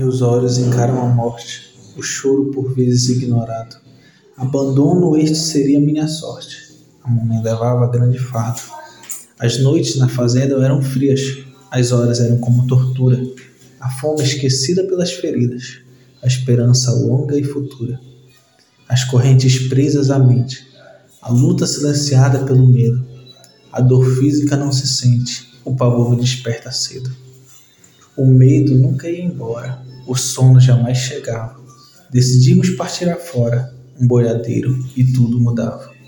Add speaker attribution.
Speaker 1: Meus olhos encaram a morte, o choro por vezes ignorado. Abandono este seria minha sorte. A mamãe levava grande fardo. As noites na fazenda eram frias, as horas eram como tortura. A fome esquecida pelas feridas, a esperança longa e futura. As correntes presas à mente, a luta silenciada pelo medo. A dor física não se sente, o pavor me desperta cedo. O medo nunca ia embora, o sono jamais chegava. Decidimos partir afora, um boiadeiro, e tudo mudava.